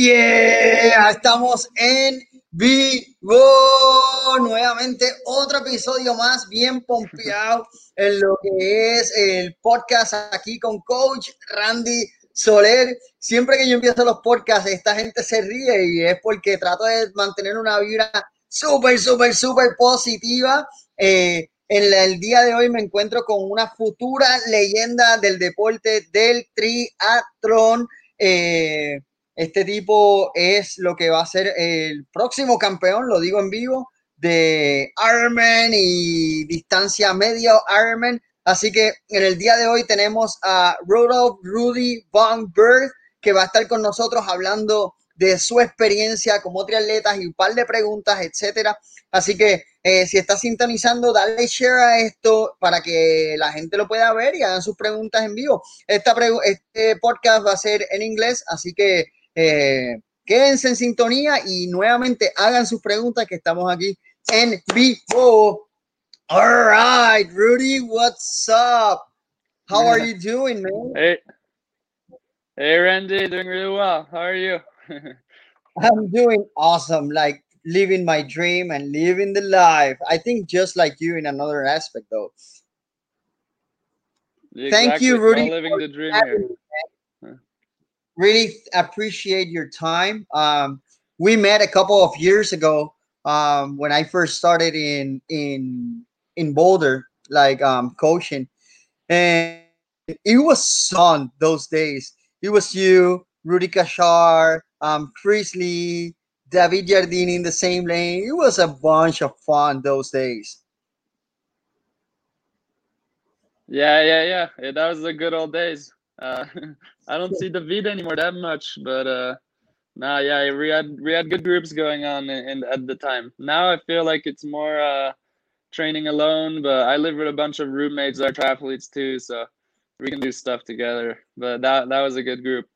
Yeah, estamos en vivo nuevamente, otro episodio más bien pompeado en lo que es el podcast aquí con Coach Randy Soler. Siempre que yo empiezo los podcasts, esta gente se ríe y es porque trato de mantener una vibra súper, súper, súper positiva. Eh, en el día de hoy me encuentro con una futura leyenda del deporte del triatlón. Eh, este tipo es lo que va a ser el próximo campeón, lo digo en vivo, de Ironman y distancia medio Ironman. Así que en el día de hoy tenemos a Rudolf Rudy Von Berg, que va a estar con nosotros hablando de su experiencia como triatleta y un par de preguntas, etcétera. Así que eh, si estás sintonizando, dale share a esto para que la gente lo pueda ver y hagan sus preguntas en vivo. Este podcast va a ser en inglés, así que eh, quédense en sintonía y nuevamente hagan sus preguntas que estamos aquí en vivo. All right, Rudy, what's up? How are you doing, man? Hey, hey, Randy, doing really well. How are you? I'm doing awesome. Like living my dream and living the life. I think just like you in another aspect, though. Exactly. Thank you, Rudy. living the dream here really appreciate your time. Um, we met a couple of years ago um, when I first started in in in Boulder, like um, coaching, and it was fun those days. It was you, Rudy Kashar, um, Chris Lee, David Jardini in the same lane. It was a bunch of fun those days. Yeah, yeah, yeah. yeah that was the good old days. Uh, I don't see David anymore that much, but uh, nah, yeah, we had we had good groups going on in, in at the time. Now I feel like it's more uh, training alone, but I live with a bunch of roommates that are triathletes too, so we can do stuff together. But that that was a good group.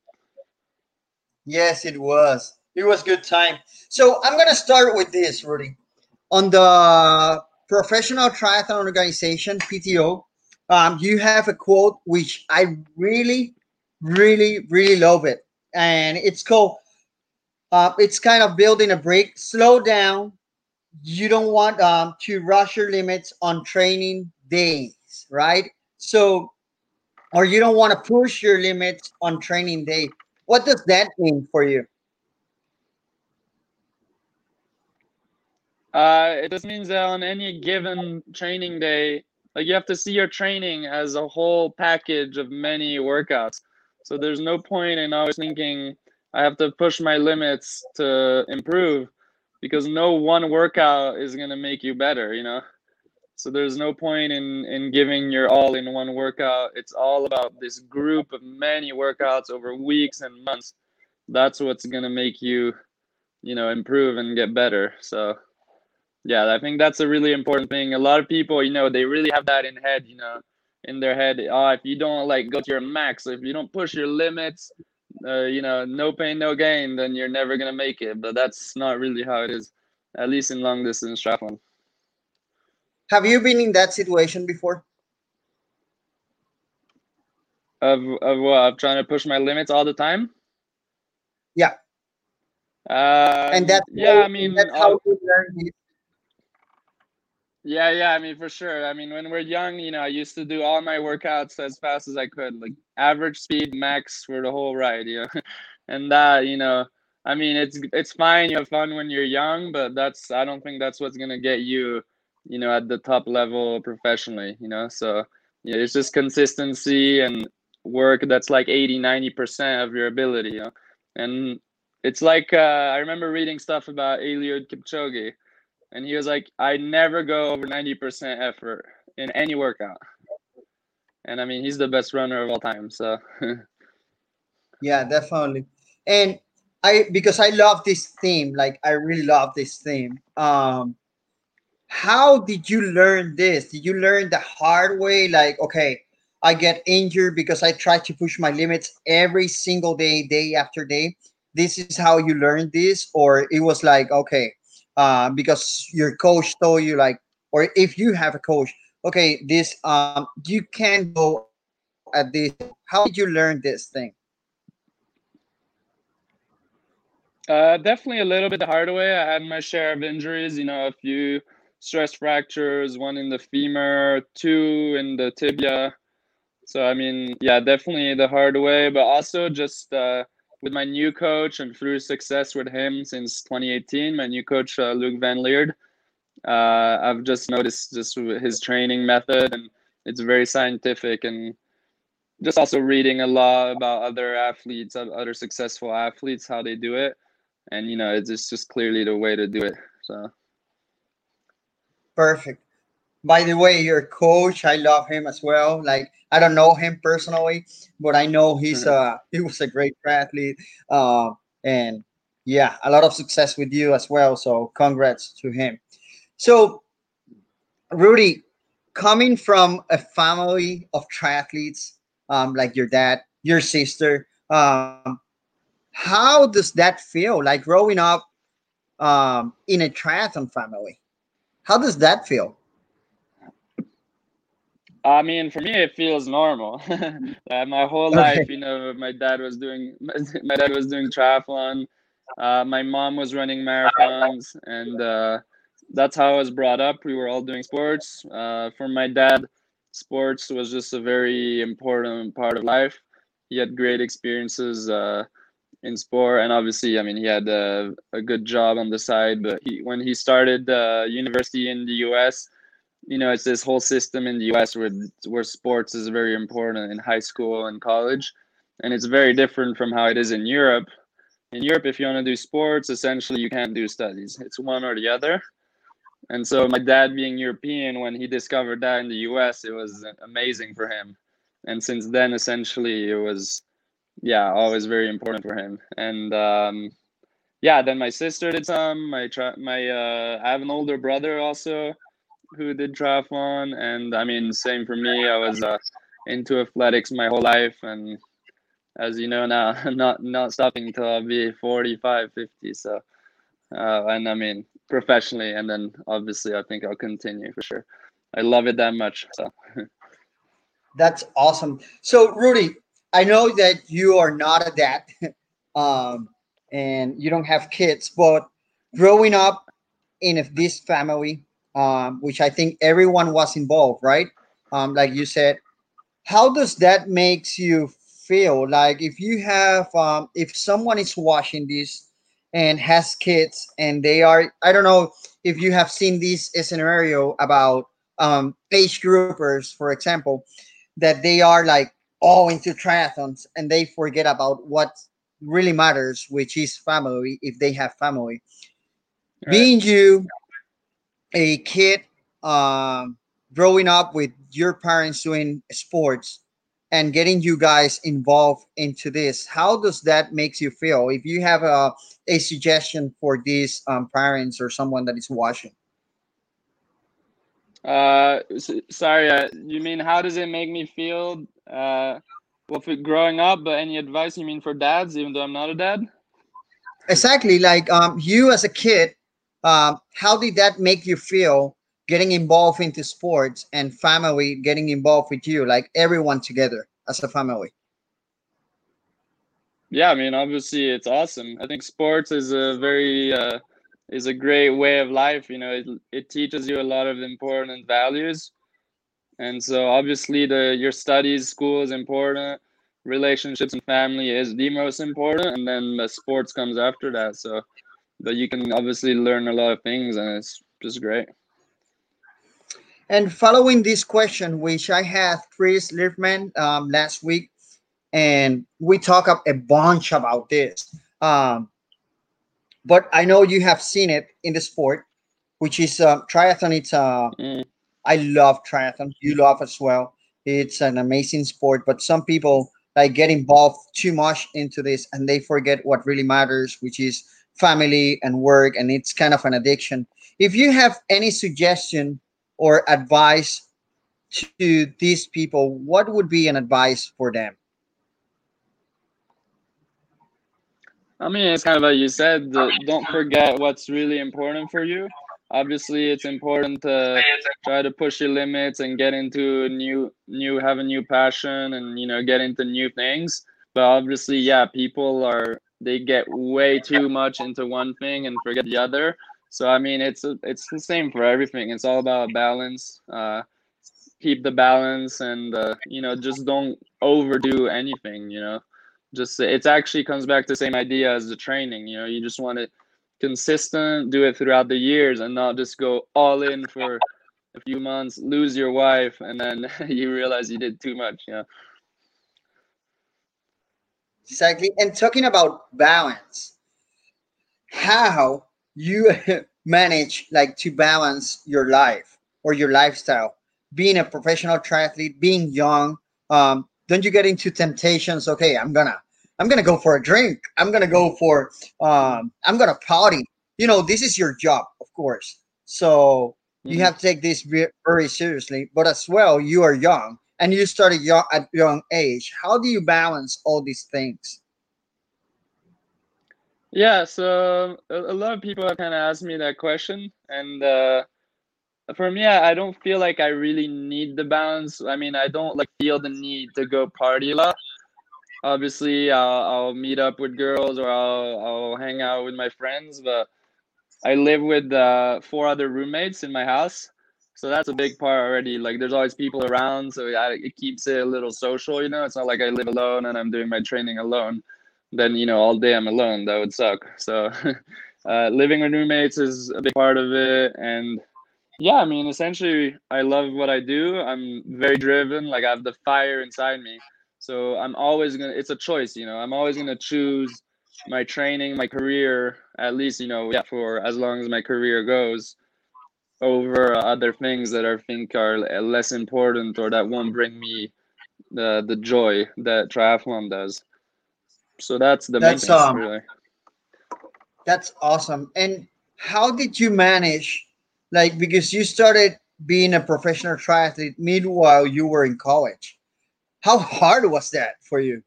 Yes, it was. It was good time. So I'm gonna start with this, Rudy. On the Professional Triathlon Organization (PTO), um, you have a quote which I really really really love it. And it's cool. uh, it's kind of building a break. Slow down. You don't want um, to rush your limits on training days right? So or you don't want to push your limits on training day. What does that mean for you? Uh, it just means that on any given training day like you have to see your training as a whole package of many workouts so there's no point in always thinking I have to push my limits to improve because no one workout is going to make you better, you know? So there's no point in in giving your all in one workout. It's all about this group of many workouts over weeks and months. That's what's going to make you, you know, improve and get better. So yeah, I think that's a really important thing. A lot of people, you know, they really have that in head, you know, in their head oh if you don't like go to your max if you don't push your limits uh, you know no pain no gain then you're never gonna make it. But that's not really how it is at least in long distance triathlon. Have you been in that situation before? Of of what? Of trying to push my limits all the time? Yeah. Uh, and that's yeah how, i mean that's how you learn yeah, yeah. I mean, for sure. I mean, when we're young, you know, I used to do all my workouts as fast as I could, like average speed, max for the whole ride, you know. and that, you know, I mean, it's it's fine. You have fun when you're young, but that's I don't think that's what's gonna get you, you know, at the top level professionally. You know, so yeah, it's just consistency and work that's like 80 90 percent of your ability you know and it's like uh, i remember reading stuff about eliud kipchoge and he was like, I never go over 90% effort in any workout. And I mean, he's the best runner of all time. So, yeah, definitely. And I, because I love this theme, like, I really love this theme. Um, how did you learn this? Did you learn the hard way? Like, okay, I get injured because I try to push my limits every single day, day after day. This is how you learn this, or it was like, okay, uh, because your coach told you like, or if you have a coach, okay, this um, you can go at this. How did you learn this thing? Uh, definitely a little bit the hard way. I had my share of injuries. You know, a few stress fractures, one in the femur, two in the tibia. So I mean, yeah, definitely the hard way, but also just uh, with my new coach and through success with him since 2018, my new coach uh, Luc Van Lierde, uh, I've just noticed just his training method and it's very scientific and just also reading a lot about other athletes, other successful athletes, how they do it, and you know, it's just clearly the way to do it. So perfect. By the way, your coach, I love him as well. Like I don't know him personally, but I know he's mm-hmm. uh he was a great athlete. Uh, and yeah, a lot of success with you as well. So congrats to him. So Rudy, coming from a family of triathletes, um, like your dad, your sister, um, how does that feel? Like growing up um, in a triathlon family, how does that feel? I mean, for me, it feels normal. uh, my whole okay. life, you know, my dad was doing my dad was doing triathlon. Uh, my mom was running marathons, and uh, that's how I was brought up. We were all doing sports. Uh, for my dad, sports was just a very important part of life. He had great experiences uh, in sport, and obviously, I mean, he had a, a good job on the side. But he, when he started uh, university in the U.S you know it's this whole system in the US where where sports is very important in high school and college. And it's very different from how it is in Europe. In Europe if you want to do sports essentially you can't do studies. It's one or the other. And so my dad being European when he discovered that in the US it was amazing for him. And since then essentially it was yeah always very important for him. And um yeah then my sister did some. My my uh I have an older brother also who did triathlon, and I mean, same for me. I was uh, into athletics my whole life, and as you know now, not not stopping until I'll be 45, 50. So, uh, and I mean, professionally, and then obviously, I think I'll continue for sure. I love it that much. So. That's awesome. So, Rudy, I know that you are not a dad, um, and you don't have kids, but growing up in this family, um, which I think everyone was involved, right? Um, like you said, how does that makes you feel? Like if you have, um, if someone is watching this and has kids and they are, I don't know if you have seen this scenario about um, age groupers, for example, that they are like all into triathlons and they forget about what really matters, which is family, if they have family. Right. Being you, a kid um, growing up with your parents doing sports and getting you guys involved into this how does that makes you feel? If you have a, a suggestion for these um, parents or someone that is watching. Uh sorry uh, you mean how does it make me feel uh well for growing up but any advice you mean for dads even though i'm not a dad? Exactly like um you as a kid um, how did that make you feel getting involved into sports and family getting involved with you, like everyone together as a family? Yeah, I mean, obviously it's awesome. I think sports is a very uh, is a great way of life. You know, it, it teaches you a lot of important values, and so obviously the your studies, school is important. Relationships and family is the most important, and then the sports comes after that. So but you can obviously learn a lot of things and it's just great. And following this question, which I had Chris Leiferman um, last week, and we talk up a bunch about this. Um, but I know you have seen it in the sport, which is uh, triathlon. It's uh, mm. I love triathlon. You love as well. It's an amazing sport, but some people like get involved too much into this and they forget what really matters, which is family and work and it's kind of an addiction. If you have any suggestion or advice to these people what would be an advice for them? I mean it's kind of like you said don't forget what's really important for you. Obviously it's important to try to push your limits and get into new new have a new passion and you know get into new things. But obviously yeah people are they get way too much into one thing and forget the other. So I mean, it's it's the same for everything. It's all about balance. Uh, keep the balance, and uh, you know, just don't overdo anything. You know, just it actually comes back to the same idea as the training. You know, you just want it consistent, do it throughout the years, and not just go all in for a few months, lose your wife, and then you realize you did too much. Yeah. Exactly. And talking about balance, how you manage like to balance your life or your lifestyle, being a professional triathlete, being young, um, don't you get into temptations? Okay, I'm gonna I'm gonna go for a drink. I'm gonna go for um, I'm gonna party. You know, this is your job, of course. So you mm-hmm. have to take this very seriously. But as well, you are young and you started young at young age. How do you balance all these things? Yeah, so a, a lot of people have kind of asked me that question, and uh, for me, I don't feel like I really need the balance. I mean, I don't like feel the need to go party a lot. Obviously, I'll, I'll meet up with girls or I'll, I'll hang out with my friends, but I live with uh, four other roommates in my house, so that's a big part already. Like, there's always people around, so I, it keeps it a little social. You know, it's not like I live alone and I'm doing my training alone. Then you know, all day I'm alone. That would suck. So, uh, living with roommates is a big part of it, and yeah, I mean, essentially, I love what I do. I'm very driven. Like I have the fire inside me. So I'm always gonna. It's a choice, you know. I'm always gonna choose my training, my career, at least you know, yeah, for as long as my career goes, over other things that I think are less important or that won't bring me the the joy that triathlon does. So that's the that's, main thing, um, really. That's awesome. And how did you manage, like, because you started being a professional triathlete meanwhile you were in college. How hard was that for you?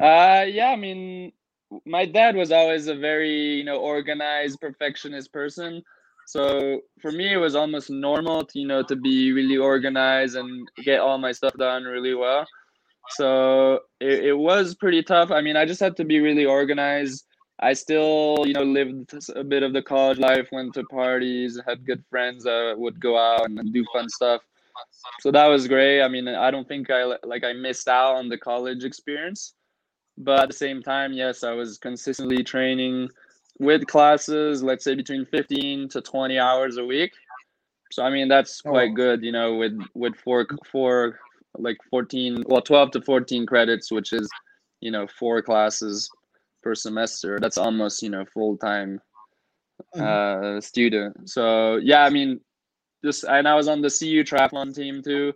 Uh, yeah, I mean, my dad was always a very you know organized perfectionist person. So for me it was almost normal to, you know to be really organized and get all my stuff done really well. So it, it was pretty tough. I mean i just had to be really organized. I still you know lived a bit of the college life went to parties had good friends that would go out and do fun stuff. So that was great. I mean i don't think i like i missed out on the college experience but at the same time, yes, I was consistently training with classes, let's say between 15 to 20 hours a week. So I mean that's quite oh. good, you know, with with four four like 14 well 12 to 14 credits, which is, you know, four classes per semester. That's almost, you know, full-time mm-hmm. uh student. So yeah, I mean just and I was on the CU triathlon team too,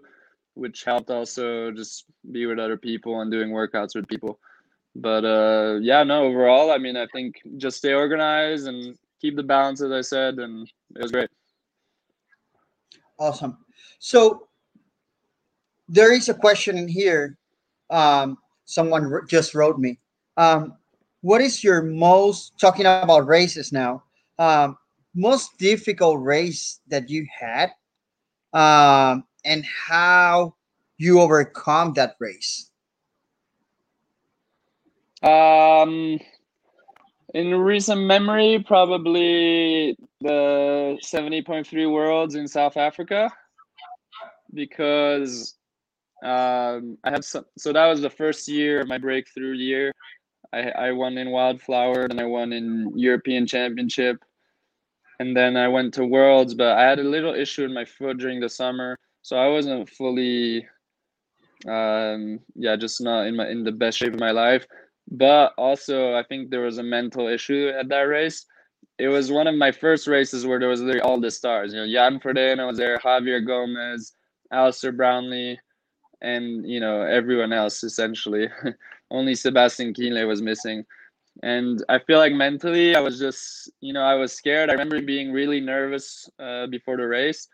which helped also just be with other people and doing workouts with people but uh, yeah, no, overall, I mean, I think just stay organized and keep the balance, as I said, and it was great. Awesome. So there is a question in here. Um, someone just wrote me. Um, what is your most talking about races now? Um, most difficult race that you had, um, and how you overcome that race? Um, in recent memory, probably the 70.3 Worlds in South Africa, because um, I had some. So that was the first year, my breakthrough year. I, I won in Wildflower and I won in European Championship. And then I went to Worlds, but I had a little issue in my foot during the summer. So I wasn't fully, um, yeah, just not in my in the best shape of my life. But also, I think there was a mental issue at that race. It was one of my first races where there was literally all the stars. You know, Jan Frodeno was there, Javier Gomez, Alistair Brownlee, and you know everyone else essentially. Only Sebastian Kienle was missing. And I feel like mentally, I was just, you know, I was scared. I remember being really nervous uh, before the race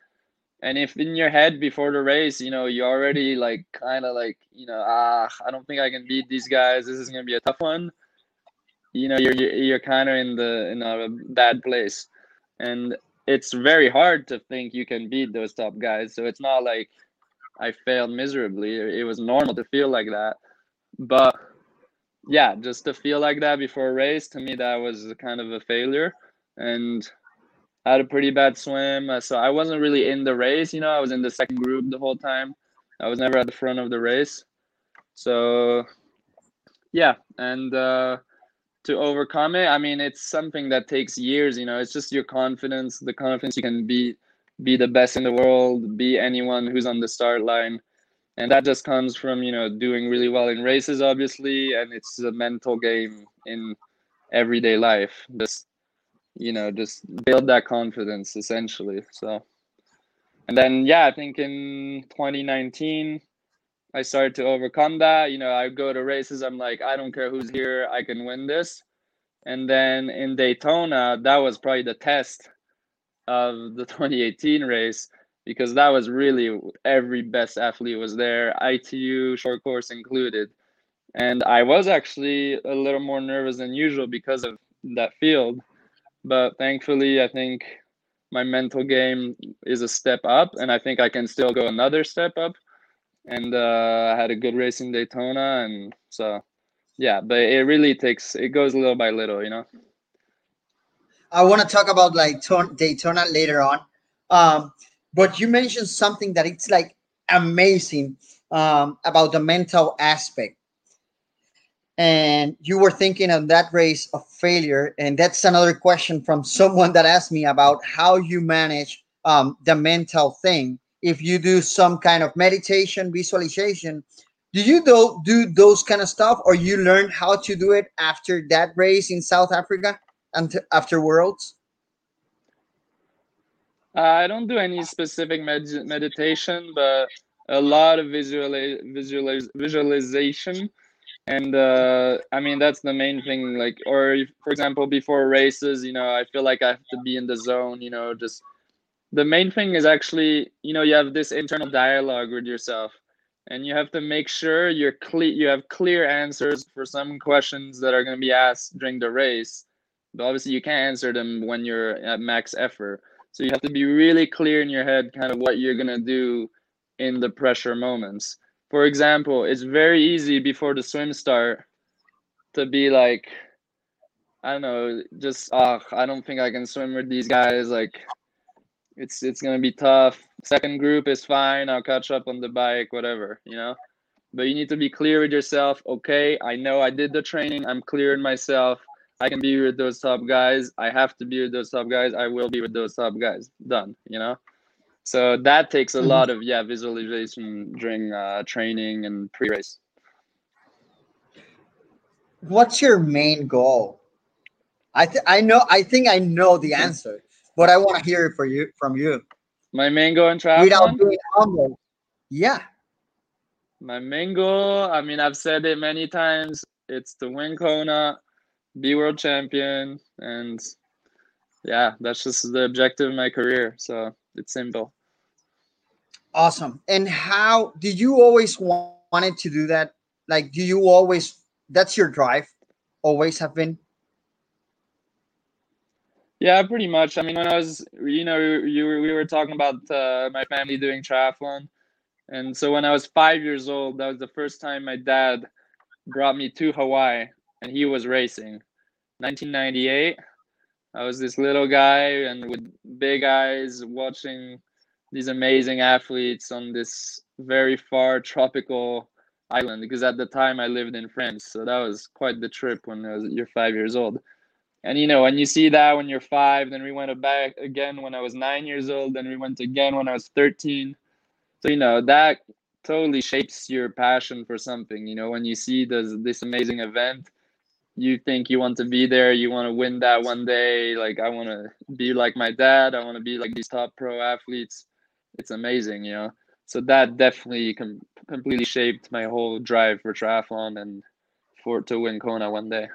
and if in your head before the race you know you already like kind of like you know ah i don't think i can beat these guys. This is going to be a tough one you know you're you're kind of in the in a bad place. And it's very hard to think you can beat those top guys. So it's not like i failed miserably. It was normal to feel like that. But yeah, just to feel like that before a race, to me, that was kind of a failure. And I had a pretty bad swim. Uh, so I wasn't really in the race, you know, I was in the second group the whole time. I was never at the front of the race. So, yeah. And uh, to overcome it, I mean, it's something that takes years, you know, it's just your confidence, the confidence you can be be the best in the world, be anyone who's on the start line and that just comes from you know doing really well in races obviously and it's a mental game in everyday life just you know just build that confidence essentially so and then yeah i think in 2019 i started to overcome that you know i go to races i'm like i don't care who's here i can win this and then in daytona that was probably the test of the 2018 race because that was really every best athlete was there, ITU short course included. And I was actually a little more nervous than usual because of that field. But thankfully, I think my mental game is a step up, and I think I can still go another step up. And uh, I had a good race in Daytona, and so yeah, but it really takes it goes little by little, you know. I want to talk about like Daytona later on. Um, but you mentioned something that it's like amazing um, about the mental aspect. And you were thinking of that race of failure. And that's another question from someone that asked me about how you manage um, the mental thing. If you do some kind of meditation, visualization, do you do, do those kind of stuff or you learn how to do it after that race in South Africa and after Worlds? Uh, I don't do any specific med- meditation, but a lot of visual visualiz- visualization, and uh, I mean that's the main thing. Like, or if, for example, before races, you know, I feel like I have to be in the zone. You know, just the main thing is actually, you know, you have this internal dialogue with yourself, and you have to make sure you're clear. You have clear answers for some questions that are going to be asked during the race, but obviously you can't answer them when you're at max effort so you have to be really clear in your head, kind of what you're gonna do in the pressure moments. For example, it's very easy before the swim start to be like, I don't know, just oh, I don't think I can swim with these guys. Like, it's it's gonna be tough. Second group is fine. I'll catch up on the bike, whatever, you know. But you need to be clear with yourself. Okay, I know I did the training. I'm clear in myself. I can be with those top guys. I have to be with those top guys. I will be with those top guys. Done. You know. So that takes a mm-hmm. lot of yeah visualization during uh, training and pre-race. What's your main goal? I th- I know I think I know the answer, but I want to hear it for you from you. My main goal in triathlon. Without being humble. Yeah. My main goal. I mean, I've said it many times. It's to win Kona be world champion and yeah that's just the objective of my career so it's simple awesome. And how did you always want, wanted to do that? Like do you always that's your drive? Always have been? Yeah pretty much. I mean when i was you know you were, we were talking about uh, my family doing triathlon. And so when i was five years old that was the first time my dad brought me to hawaii and he was racing. 1998. I was this little guy and with big eyes watching these amazing athletes on this very far tropical island because at the time I lived in France. So that was quite the trip when was, you're five years old. And you know, when you see that when you're five, then we went back again when I was nine years old, then we went again when I was 13. So, you know, that totally shapes your passion for something. You know, when you see this this amazing event, you think you want to be there, you want to win that one day. Like I want to be like my dad. I want to be like these top pro athletes. It's amazing, you know. So that definitely com- completely shaped my whole drive for triathlon and for to win Kona one day.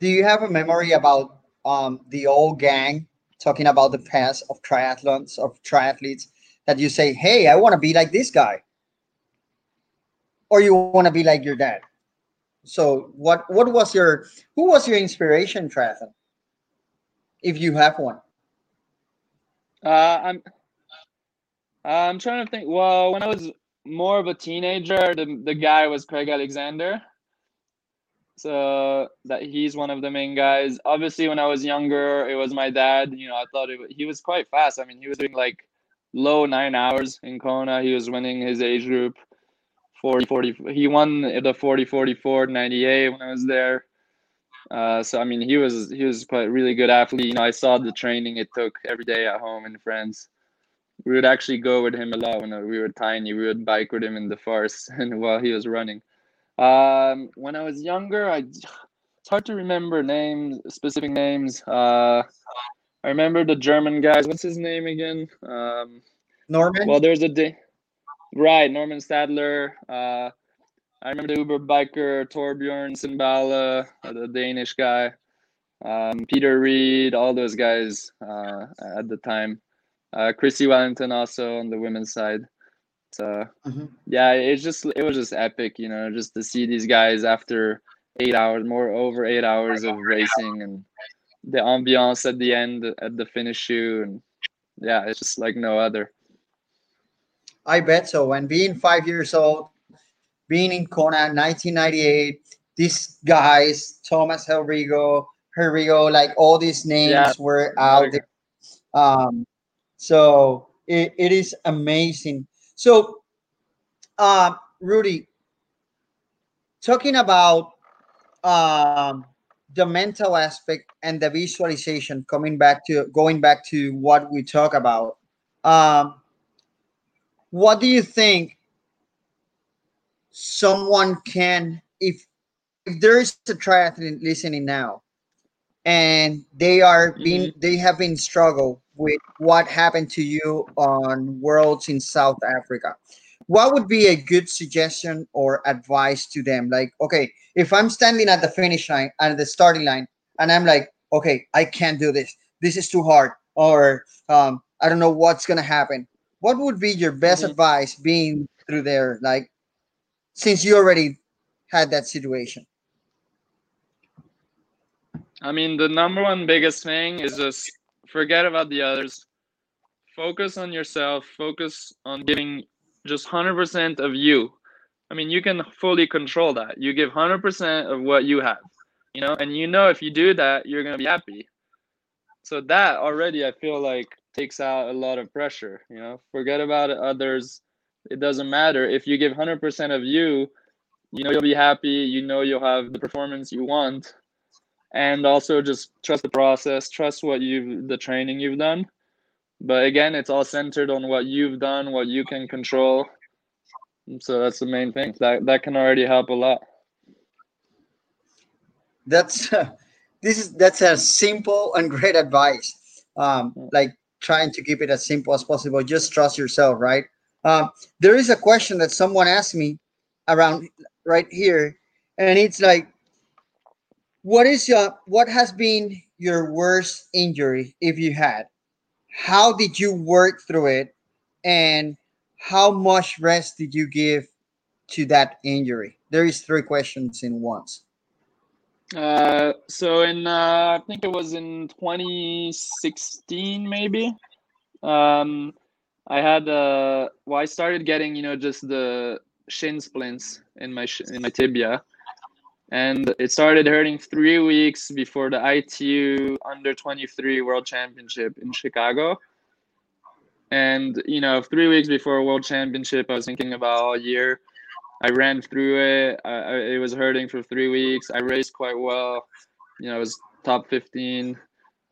Do you have a memory about um, the old gang talking about the past of triathlons of triathletes that you say, "Hey, I want to be like this guy." Or you want to be like your dad so what what was your who was your inspiration triathlon if you have one uh i'm i'm trying to think well when i was more of a teenager, the the guy was Craig Alexander. So that he's one of the main guys. Obviously, when I was younger, it was my dad. You know, I thought it, he was quite fast. I mean, he was doing like low nine hours in Kona. He was winning his age group 40, 40. He won the 40, 44, 98 when I was there. Uh, so I mean, he was he was quite really good athlete. You know, I saw the training it took every day at home in France. We would actually go with him a lot when we were tiny. We would bike with him in the forest and while he was running. Um, when I was younger, I it's hard to remember names, specific names. Uh, I remember the German guys. What's his name again? Um, Normann. Well, there's a day. Right, Normann Stadler. Uh, I remember the Uber biker Torbjørn Sindballe, uh, the Danish guy, um, Peter Reid, all those guys uh, at the time. Uh, Chrissie Wellington also on the women's side. So mm-hmm. yeah, it's just it was just epic, you know, just to see these guys after eight hours, more over eight hours of racing, and the ambiance at the end at the finish shoe, and yeah, it's just like no other. I bet so. And being five years old, being in Kona 1998, these guys, Thomas Hellriegel, Hellriegel, like all these names yeah. were out there. Um, so it, it is amazing. So, uh, Rudy, talking about um, the mental aspect and the visualization, coming back to going back to what we talk about. Um, what do you think someone can if if there is a triathlete listening now and they are being mm-hmm. they have been struggle with what happened to you on worlds in south africa what would be a good suggestion or advice to them? Like okay if i'm standing at the finish line at the starting line and i'm like okay i can't do this. This is too hard or um, i don't know what's gonna happen what would be your best mm-hmm. advice being through there like since you already had that situation? I mean, the number one biggest thing is just forget about the others. Focus on yourself. Focus on giving just 100% of you. I mean, you can fully control that. You give 100% of what you have, you know, and you know if you do that, you're going to be happy. So that already, I feel like, takes out a lot of pressure, you know, forget about others. It doesn't matter. If you give 100% of you you know you'll be happy you know you'll have the performance you want. And also just trust the process trust what you've the training you've done. But again it's all centered on what you've done what you can control. So that's the main thing. That that can already help a lot. That's uh, this is that's a simple and great advice. Um like trying to keep it as simple as possible just trust yourself right uh, there is a question that someone asked me around right here, and it's like, what is your what has been your worst injury if you had? How did you work through it, and how much rest did you give to that injury? There is three questions in once. Uh, so in uh, I think it was in 2016 maybe. Um, I had uh well I started getting you know just the shin splints in my sh- in my tibia and it started hurting 3 weeks before the ITU under 23 world championship in Chicago and you know 3 weeks before world championship I was thinking about all year I ran through it I, I, it was hurting for 3 weeks I raced quite well you know I was top 15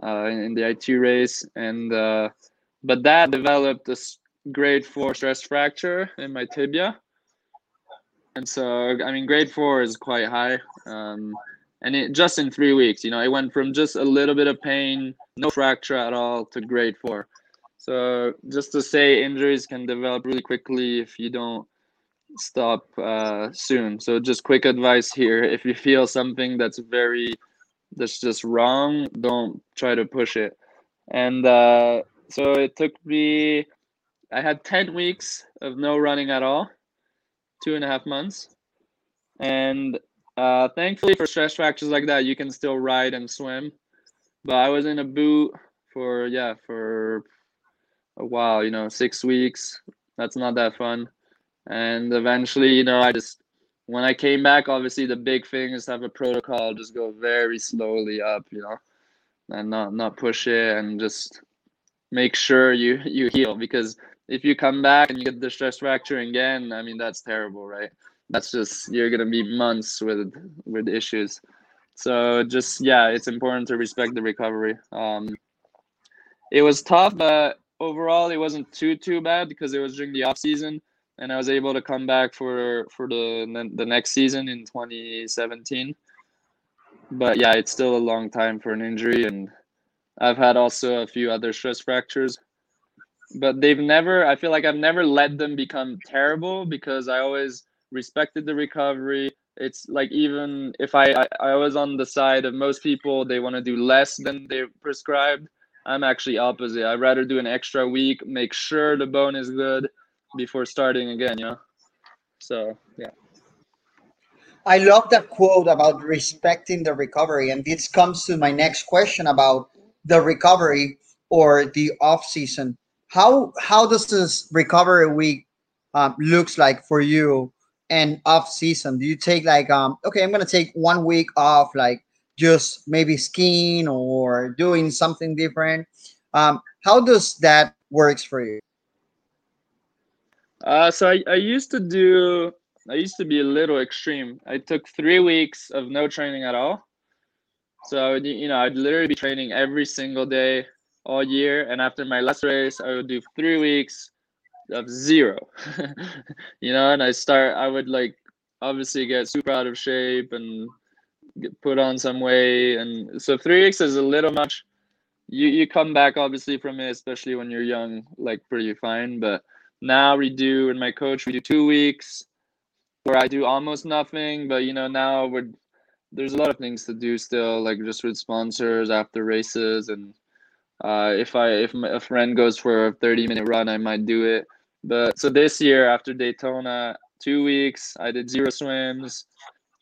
uh, in the ITU race and uh, but that developed a grade four stress fracture in my tibia. And so, I mean, grade four is quite high. Um, and it just in three weeks, you know, it went from just a little bit of pain, no fracture at all, to grade four. So, just to say, injuries can develop really quickly if you don't stop uh, soon. So, just quick advice here if you feel something that's very, that's just wrong, don't try to push it. And uh, so it took me, I had 10 weeks of no running at all, two and a half months. And uh, thankfully, for stress fractures like that, you can still ride and swim. But I was in a boot for, yeah, for a while, you know, six weeks. That's not that fun. And eventually, you know, I just when I came back, obviously the big thing is to have a protocol, just go very slowly up, you know, and not not push it and just make sure you you heal because if you come back and you get the stress fracture again, I mean that's terrible, right? That's just you're gonna be months with with issues. So just yeah, it's important to respect the recovery. Um, it was tough, but overall it wasn't too too bad because it was during the off season, and I was able to come back for for the the next season in 2017. But yeah, it's still a long time for an injury, and I've had also a few other stress fractures, but they've never. I feel like I've never let them become terrible because I always respected the recovery. It's like even if I I, I was on the side of most people, they want to do less than they prescribed. I'm actually opposite. I'd rather do an extra week, make sure the bone is good before starting again. You know. So yeah. I love that quote about respecting the recovery, and this comes to my next question about the recovery or the off season. How how does this recovery week um, looks like for you and off season? Do you take like um okay, I'm gonna take one week off, like just maybe skiing or doing something different? Um, how does that works for you? Uh, so I, I used to do I used to be a little extreme. I took three weeks of no training at all. So I would, you know, I'd literally be training every single day all year. And after my last race, I would do three weeks of zero. you know, and I start. I would like obviously get super out of shape and get put on some weight. And so three weeks is a little much. You you come back obviously from it, especially when you're young, like pretty fine. But now we do, and my coach, we do two weeks where I do almost nothing. But you know, now we're there's a lot of things to do still, like just with sponsors after races, and uh, if I if a friend goes for a 30 minute run, I might do it. But so this year after Daytona, two weeks, I did zero swims,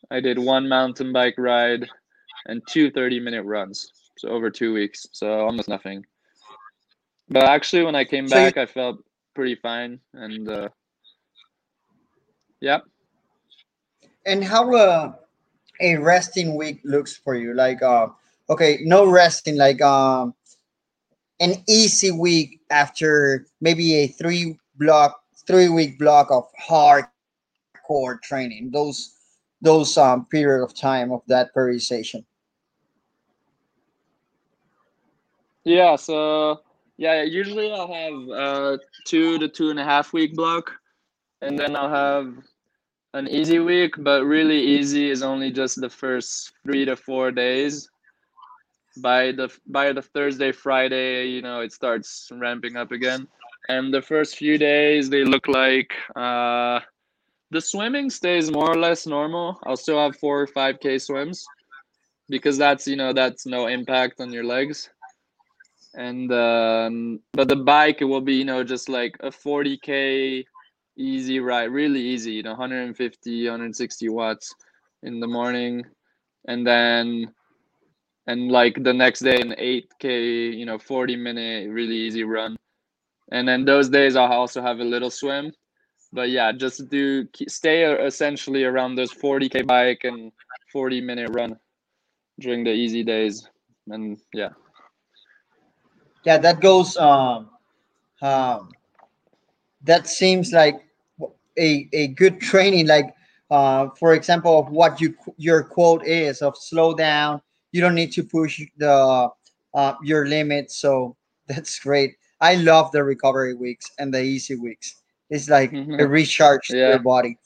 I did one mountain bike ride, and two 30 minute runs. So over two weeks, so almost nothing. But actually, when I came back, I felt pretty fine, and uh, yeah. And how uh, a resting week looks for you? Like, uh, okay, no resting, like um, an easy week after maybe a three block, three week block of hardcore training. Those those um period of time of that periodization. Yeah. So yeah, usually I'll have uh two to two and a half week block, and then I'll have an easy week, but really easy is only just the first three to four days. By the by the Thursday, Friday, you know, it starts ramping up again. And the first few days they look like uh the swimming stays more or less normal. I'll still have four or five K swims because that's you know that's no impact on your legs. And um, but the bike will be you know just like a 40k easy ride, really easy, you know, 150, 160 watts in the morning, and then and like the next day an 8k, you know, 40 minute really easy run, and then those days I'll also have a little swim, but yeah, just do stay essentially around those 40k bike and 40 minute run during the easy days, and yeah. Yeah, that goes. Um, um, that seems like a, a good training like uh, for example of what you your quote is of slow down you don't need to push the uh, your limits so that's great i love the recovery weeks and the easy weeks it's like mm-hmm. a recharge yeah. to your body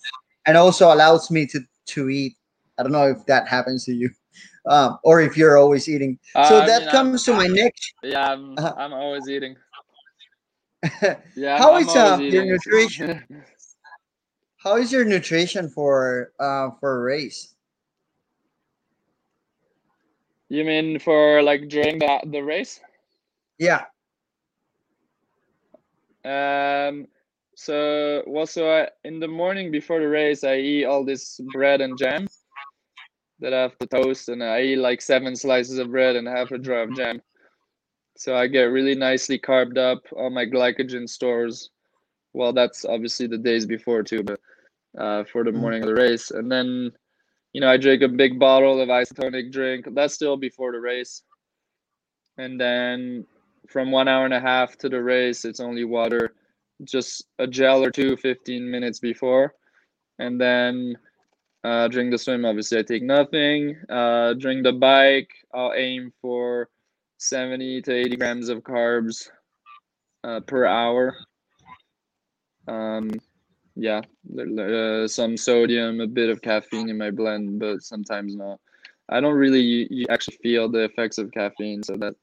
and also allows me to to eat i don't know if that happens to you um, or if you're always eating so uh, that comes I'm, to my next yeah i'm, uh, I'm always eating yeah how I'm, is uh, your nutrition How is your nutrition for uh for a race? You mean for like during the the race? Yeah. Um. So well, so I, in the morning before the race, I eat all this bread and jam that I have to toast, and I eat like seven slices of bread and half a jar of jam. So I get really nicely carbed up. All my glycogen stores well, that's obviously the days before too, but uh, for the Mhm. morning of the race, and then you know I drink a big bottle of isotonic drink. That's still before the race, and then from one hour and a half to the race, it's only water, just a gel or two 15 minutes before, and then uh, during the swim, obviously I take nothing. Uh, during the bike, I'll aim for 70 to 80 grams of carbs uh, per hour. Um, yeah, uh, some sodium, a bit of caffeine in my blend, but sometimes not. I don't really actually feel the effects of caffeine, so that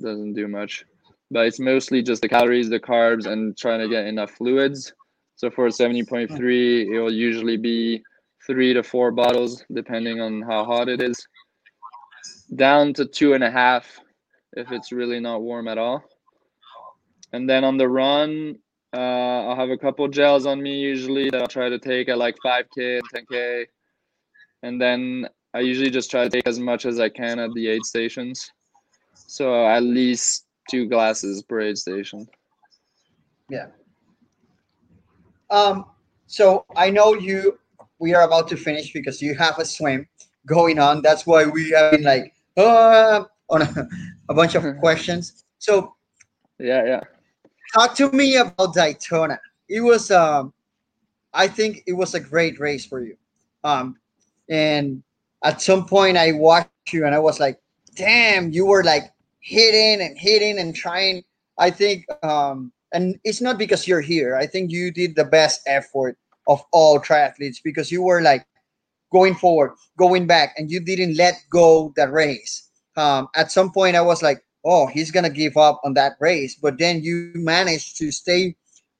doesn't do much. But it's mostly just the calories, the carbs, and trying to get enough fluids. So for 70.3, it will usually be three to four bottles, depending on how hot it is, down to two and a half if it's really not warm at all. And then on the run, uh, I'll have a couple gels on me usually that I'll try to take at like 5K and 10K. And then I usually just try to take as much as I can at the aid stations. So at least two glasses per aid station. Yeah. Um, so I know you we are about to finish because you have a swim going on. That's why we have been like uh, on a, a bunch of questions. So Yeah, yeah. talk to me about Daytona. It was um I think it was a great race for you. Um and at some point I watched you and I was like, damn, you were like hitting and hitting and trying. I think um and it's not because you're here. I think you did the best effort of all triathletes because you were like going forward, going back, and you didn't let go the race. Um, at some point, I was like, oh, he's gonna give up on that race, but then you managed to stay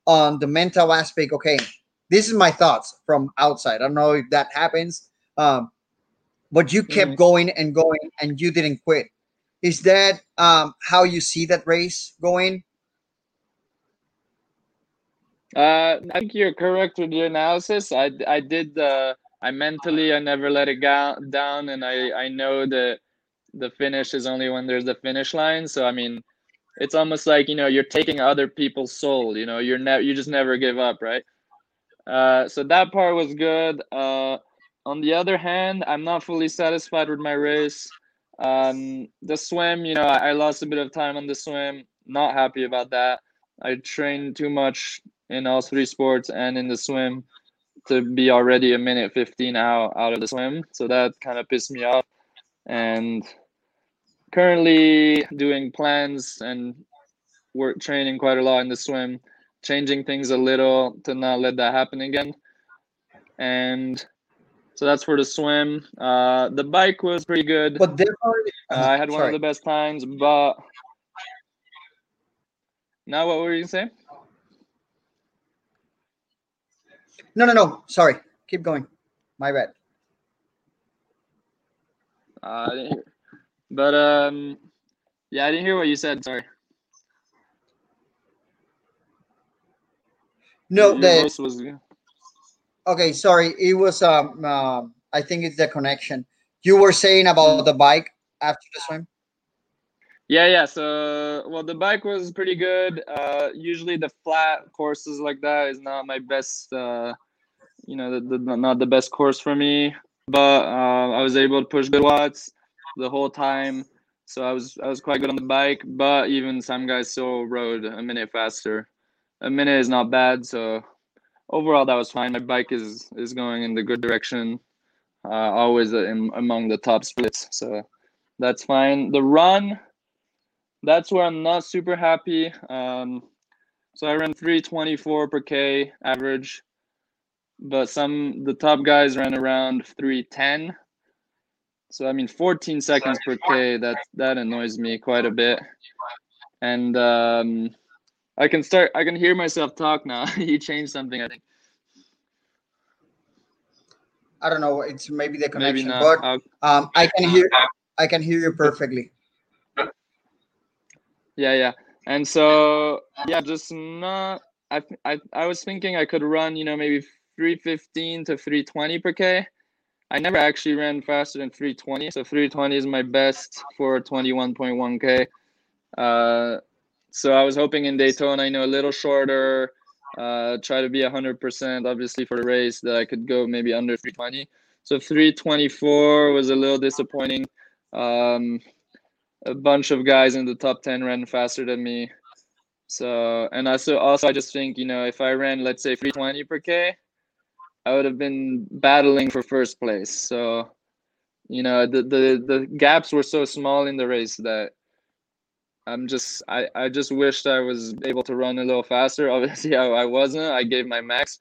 on the mental aspect. Okay, this is my thoughts from outside. I don't know if that happens, um, but you kept Mhm. going and going, and you didn't quit. Is that um, how you see that race going? Uh, I think you're correct with your analysis. I, I did uh, I mentally I never let it go down, and I I know that the finish is only when there's the finish line. So I mean, it's almost like you know you're taking other people's soul. You know, you're never you just never give up, right? Uh, so that part was good. Uh, on the other hand, I'm not fully satisfied with my race. Um, the swim, you know, I, I lost a bit of time on the swim. Not happy about that. I trained too much in all three sports and in the swim to be already a minute 15 out out of the swim. So that kind of pissed me off. And currently doing plans and work training quite a lot in the swim changing things a little to not let that happen again. And so that's for the swim. Uh, the bike was pretty good. But definitely, uh, i had one of the best times but now what were you saying No, no, no. Sorry. Keep going. My bad. Uh, I didn't hear. But um, yeah, I didn't hear what you said. Sorry. No, Your the was. okay. Sorry, it was um. um I think it's the connection. You were saying about the bike after the swim. Yeah, yeah. So, well, the bike was pretty good. Uh, usually the flat courses like that is not my best. Uh, you know, the, the, not the best course for me. But uh, I was able to push good watts the whole time. So I was I was quite good on the bike. But even some guys still rode a minute faster. A minute is not bad. So overall, that was fine. My bike is is going in the good direction. Uh, always in, among the top splits. So that's fine. The run that's where I'm not super happy. Um, so I ran 324 per K average, but some the top guys ran around 310. So I mean 14 seconds per K. That that annoys me quite a bit. And um, I can start. I can hear myself talk now. you changed something, I think. I don't know. It's maybe the connection, not. but um, I can hear. I can hear you perfectly. Yeah, yeah. And so yeah, just not. I I I was thinking I could run, you know, maybe 315 to 320 per k. I never actually ran faster than 320, so 320 is my best for 21.1 k. Uh, so I was hoping in Daytona, you know, a little shorter, Uh, try to be 100% obviously for the race that I could go maybe under 320. So 324 was a little disappointing. Um, a bunch of guys in the top 10 ran faster than me. So, and also, also, I just think, you know, if I ran, let's say 320 per K, I would have been battling for first place. So, you know, the, the, the gaps were so small in the race that I'm just, I, I just wished I was able to run a little faster. Obviously, I, I wasn't. I gave my max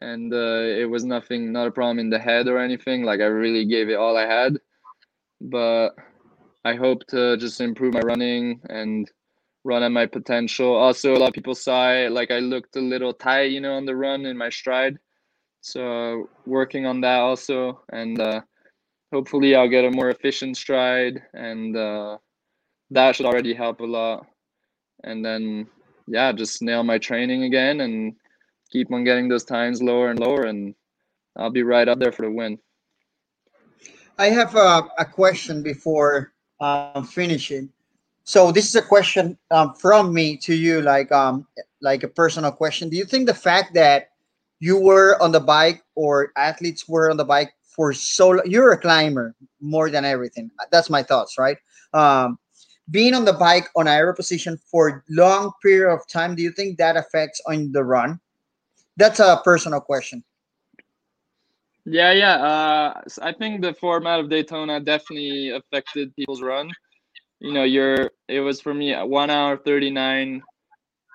and uh, it was nothing, not a problem in the head or anything. Like I really gave it all I had. But I hope to just improve my running and run at my potential. Also, a lot of people saw it, like I looked a little tight, you know, on the run in my stride. So working on that also, and uh, hopefully I'll get a more efficient stride, and uh, that should already help a lot. And then yeah, just nail my training again and keep on getting those times lower and lower, and I'll be right up there for the win. I have a, a question before um, finishing. So this is a question um, from me to you, like um, like a personal question. Do you think the fact that you were on the bike or athletes were on the bike for so you're a climber more than everything. That's my thoughts, right? Um, being on the bike on aero position for long period of time, do you think that affects on the run? That's a personal question. Yeah, yeah. Uh, I think the format of Daytona definitely affected people's run. You know, you're it was for me one hour thirty nine,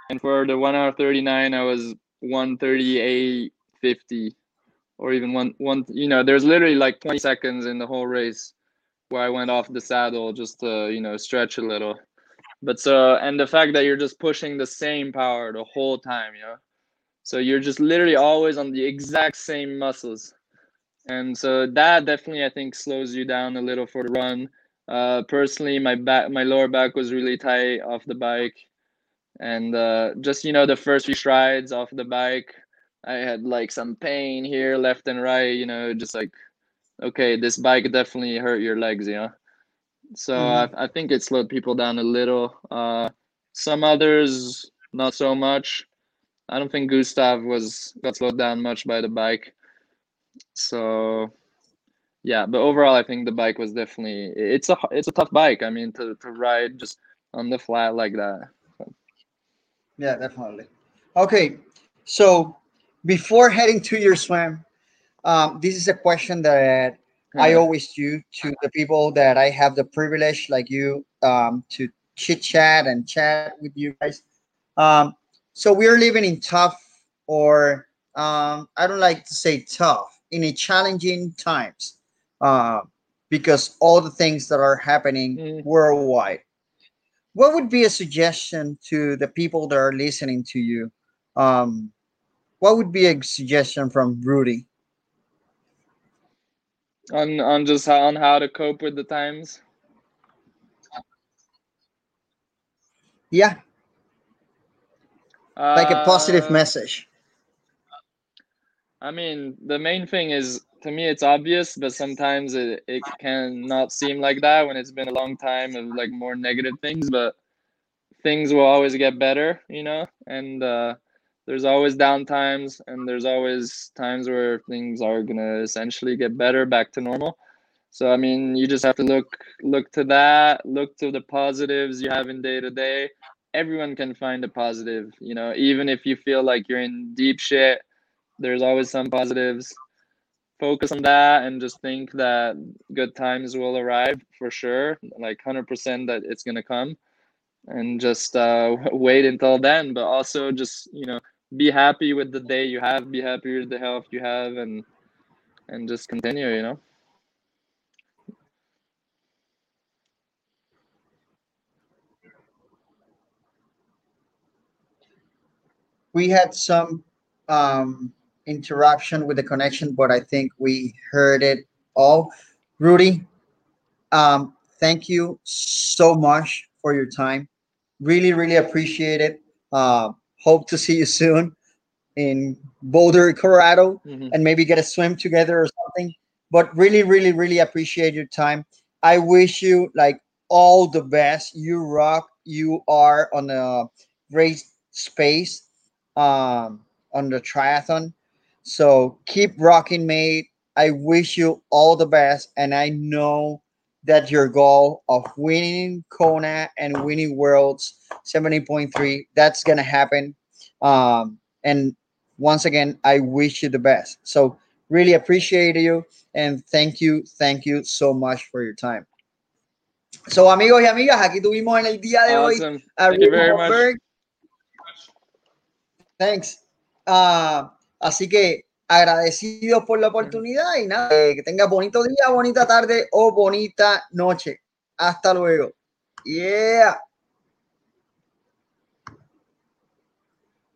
and for the one hour thirty nine, I was one thirty eight fifty, or even one one. You know, there's literally like twenty seconds in the whole race where I went off the saddle just to you know stretch a little. But so and the fact that you're just pushing the same power the whole time, you know, so you're just literally always on the exact same muscles and so that definitely I think slows you down a little for the run. Uh, personally, my back, my lower back was really tight off the bike, and uh, just you know the first few strides off the bike, I had like some pain here, left and right. You know, just like okay, this bike definitely hurt your legs. You know, so mm-hmm. I, I think it slowed people down a little. Uh, some others not so much. I don't think Gustav was got slowed down much by the bike. So yeah, but overall, I think the bike was definitely it's a it's a tough bike. I mean, to to ride just on the flat like that. Yeah, definitely. Okay, so before heading to your swim, um, this is a question that I always do to the people that I have the privilege, like you, um, to chit chat and chat with you guys. Um, so we're living in tough, or um, I don't like to say tough, in a challenging times uh, because all the things that are happening mm. worldwide. What would be a suggestion to the people that are listening to you? Um, what would be a suggestion from Rudy? On on just how, on how to cope with the times. Yeah. like a positive uh, message. I mean, the main thing is to me it's obvious, but sometimes it, it can not seem like that when it's been a long time of like more negative things, but things will always get better, you know, and uh, there's always down times and there's always times where things are gonna essentially get better back to normal. So I mean, you just have to look look to that, look to the positives you have in day to day. Everyone can find a positive, you know, even if you feel like you're in deep shit there's always some positives. Focus on that and just think that good times will arrive for sure, like 100% that it's going to come. And just uh, wait until then, but also just, you know, be happy with the day you have, be happy with the health you have, and and just continue, you know. We had some um, interruption with the connection, but I think we heard it all. Rudy, um, thank you so much for your time. Really, really appreciate it. Uh, hope to see you soon in Boulder, Colorado, mm-hmm. and maybe get a swim together or something. But really, really, really appreciate your time. I wish you like all the best. You rock. You are on a great space um, on the triathlon. So keep rocking, mate. I wish you all the best, and I know that your goal of winning Kona and winning Worlds 70.3 that's gonna happen. Um, and once again, I wish you the best. So really appreciate you and thank you, thank you so much for your time. So amigos y amigas, aquí tuvimos en el día de Awesome. hoy a Thank you Rick very much. Thanks. Ah, así que agradecidos por la oportunidad y nada, eh, que tenga bonito día, bonita tarde o bonita noche. Hasta luego. Yeah.